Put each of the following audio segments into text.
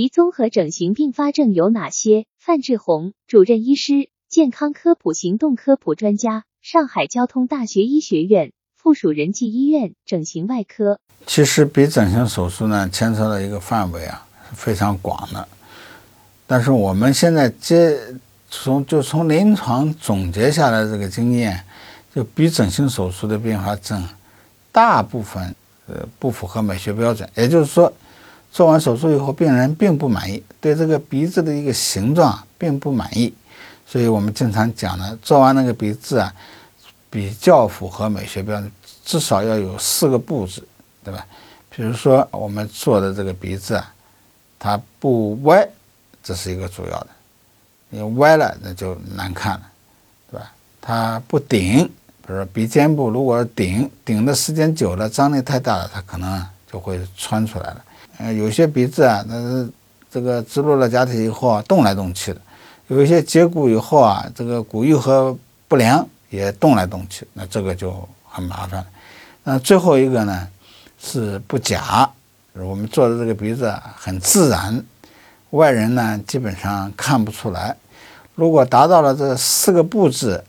鼻综合整形并发症有哪些？范志红，主任医师，健康科普行动科普专家，上海交通大学医学院附属仁济医院整形外科。其实鼻整形手术呢，牵扯的一个范围啊是非常广的，但是我们现在接从就从临床总结下来这个经验，就鼻整形手术的并发症，大部分呃不符合美学标准，也就是说。做完手术以后，病人并不满意，对这个鼻子的一个形状并不满意，所以我们经常讲呢，做完那个鼻子啊，比较符合美学标准，至少要有四个布置，对吧？比如说我们做的这个鼻子啊，它不歪，这是一个主要的，你歪了那就难看了，对吧？它不顶，比如说鼻尖部如果顶顶的时间久了，张力太大了，它可能就会穿出来了。呃，有些鼻子啊，那是这个植入了假体以后啊，动来动去的；有一些接骨以后啊，这个骨愈合不良也动来动去，那这个就很麻烦了。那最后一个呢，是不假，我们做的这个鼻子啊很自然，外人呢基本上看不出来。如果达到了这四个布置，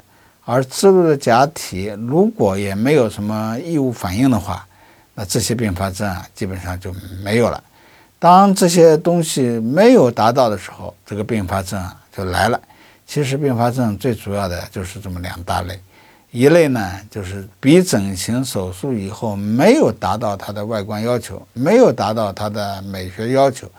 而植入的假体如果也没有什么异物反应的话，那这些并发症啊，基本上就没有了。当这些东西没有达到的时候，这个并发症啊就来了。其实并发症最主要的就是这么两大类，一类呢就是鼻整形手术以后没有达到它的外观要求，没有达到它的美学要求，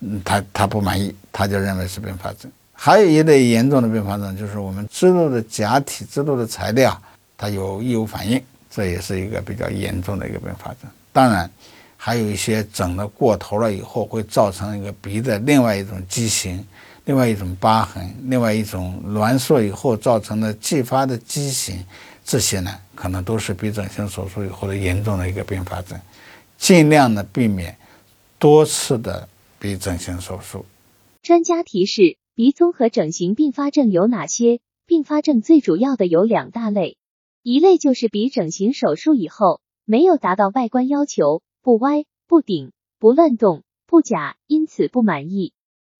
嗯，他他不满意，他就认为是并发症。还有一类严重的并发症，就是我们植入的假体、植入的材料，它有异物反应。这也是一个比较严重的一个并发症。当然，还有一些整的过头了以后，会造成一个鼻的另外一种畸形、另外一种疤痕、另外一种挛缩以后造成的继发的畸形，这些呢，可能都是鼻整形手术以后的严重的一个并发症。尽量的避免多次的鼻整形手术。专家提示：鼻综合整形并发症有哪些？并发症最主要的有两大类。一类就是鼻整形手术以后没有达到外观要求，不歪、不顶、不乱动、不假，因此不满意；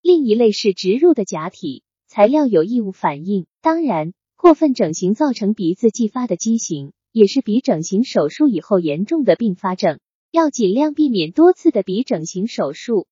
另一类是植入的假体材料有异物反应。当然，过分整形造成鼻子继发的畸形，也是鼻整形手术以后严重的并发症，要尽量避免多次的鼻整形手术。